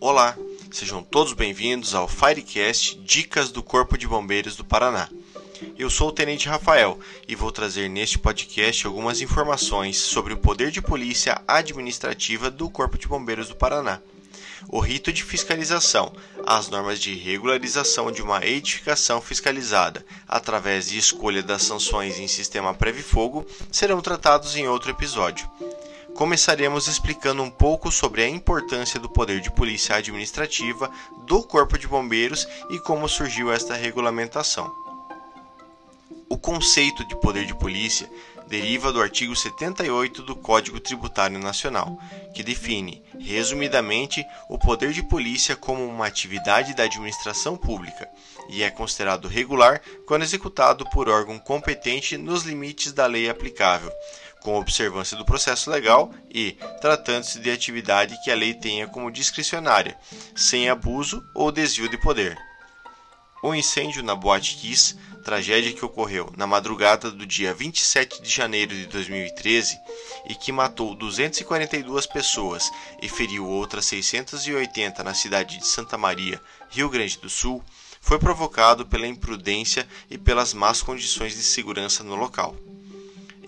Olá, sejam todos bem-vindos ao Firecast Dicas do Corpo de Bombeiros do Paraná. Eu sou o Tenente Rafael e vou trazer neste podcast algumas informações sobre o poder de polícia administrativa do Corpo de Bombeiros do Paraná o rito de fiscalização, as normas de regularização de uma edificação fiscalizada, através de escolha das sanções em sistema Preve-Fogo, serão tratados em outro episódio. Começaremos explicando um pouco sobre a importância do poder de polícia administrativa do Corpo de Bombeiros e como surgiu esta regulamentação. O conceito de poder de polícia deriva do artigo 78 do Código Tributário Nacional, que define, resumidamente, o poder de polícia como uma atividade da administração pública e é considerado regular quando executado por órgão competente nos limites da lei aplicável, com observância do processo legal e, tratando-se de atividade que a lei tenha como discricionária, sem abuso ou desvio de poder. O incêndio na Boate Kiss tragédia que ocorreu na madrugada do dia 27 de janeiro de 2013 e que matou 242 pessoas e feriu outras 680 na cidade de Santa Maria, Rio Grande do Sul, foi provocado pela imprudência e pelas más condições de segurança no local.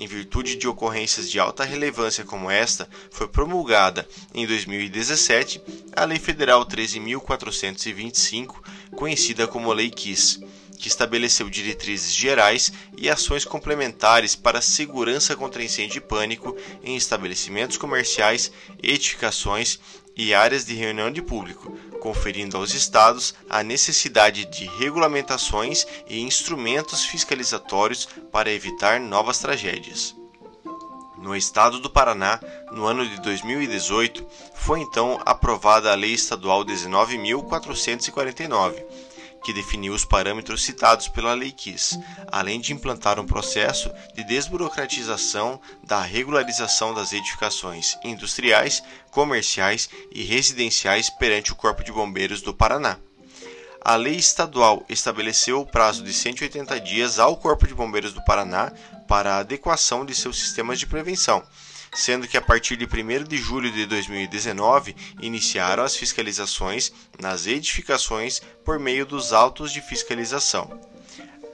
Em virtude de ocorrências de alta relevância como esta, foi promulgada em 2017 a Lei Federal 13.425, conhecida como Lei Kiss, que estabeleceu diretrizes gerais e ações complementares para segurança contra incêndio e pânico em estabelecimentos comerciais, edificações e áreas de reunião de público, conferindo aos estados a necessidade de regulamentações e instrumentos fiscalizatórios para evitar novas tragédias. No estado do Paraná, no ano de 2018, foi então aprovada a Lei Estadual 19.449, que definiu os parâmetros citados pela Lei KISS, além de implantar um processo de desburocratização da regularização das edificações industriais, comerciais e residenciais perante o Corpo de Bombeiros do Paraná. A lei estadual estabeleceu o prazo de 180 dias ao Corpo de Bombeiros do Paraná para a adequação de seus sistemas de prevenção sendo que a partir de 1 de julho de 2019 iniciaram as fiscalizações nas edificações por meio dos autos de fiscalização.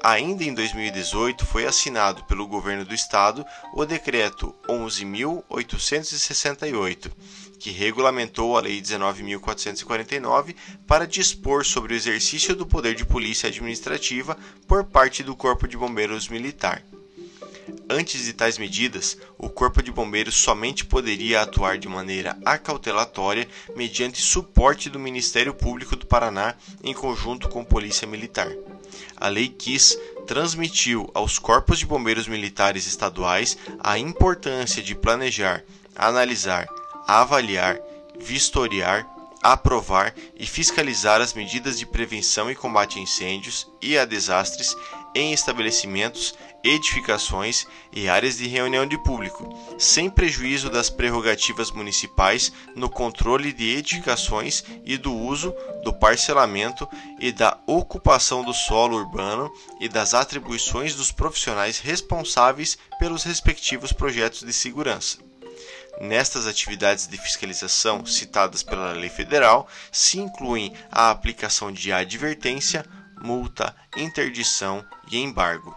Ainda em 2018 foi assinado pelo governo do estado o decreto 11868, que regulamentou a lei 19449 para dispor sobre o exercício do poder de polícia administrativa por parte do Corpo de Bombeiros Militar. Antes de tais medidas, o Corpo de Bombeiros somente poderia atuar de maneira acautelatória mediante suporte do Ministério Público do Paraná em conjunto com Polícia Militar. A Lei KISS transmitiu aos corpos de bombeiros militares estaduais a importância de planejar, analisar, avaliar, vistoriar, aprovar e fiscalizar as medidas de prevenção e combate a incêndios e a desastres em estabelecimentos edificações e áreas de reunião de público, sem prejuízo das prerrogativas municipais no controle de edificações e do uso, do parcelamento e da ocupação do solo urbano e das atribuições dos profissionais responsáveis pelos respectivos projetos de segurança. Nestas atividades de fiscalização citadas pela lei federal se incluem a aplicação de advertência, multa, interdição e embargo.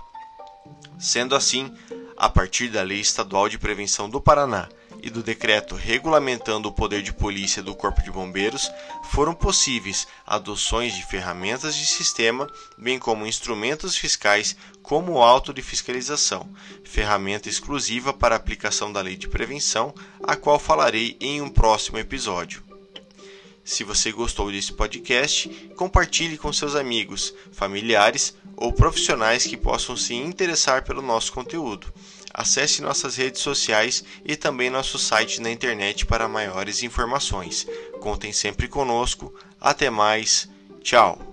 Sendo assim, a partir da Lei Estadual de Prevenção do Paraná e do decreto regulamentando o poder de polícia do Corpo de Bombeiros, foram possíveis adoções de ferramentas de sistema, bem como instrumentos fiscais como o auto de fiscalização, ferramenta exclusiva para aplicação da lei de prevenção, a qual falarei em um próximo episódio. Se você gostou desse podcast, compartilhe com seus amigos, familiares ou profissionais que possam se interessar pelo nosso conteúdo. Acesse nossas redes sociais e também nosso site na internet para maiores informações. Contem sempre conosco. Até mais. Tchau.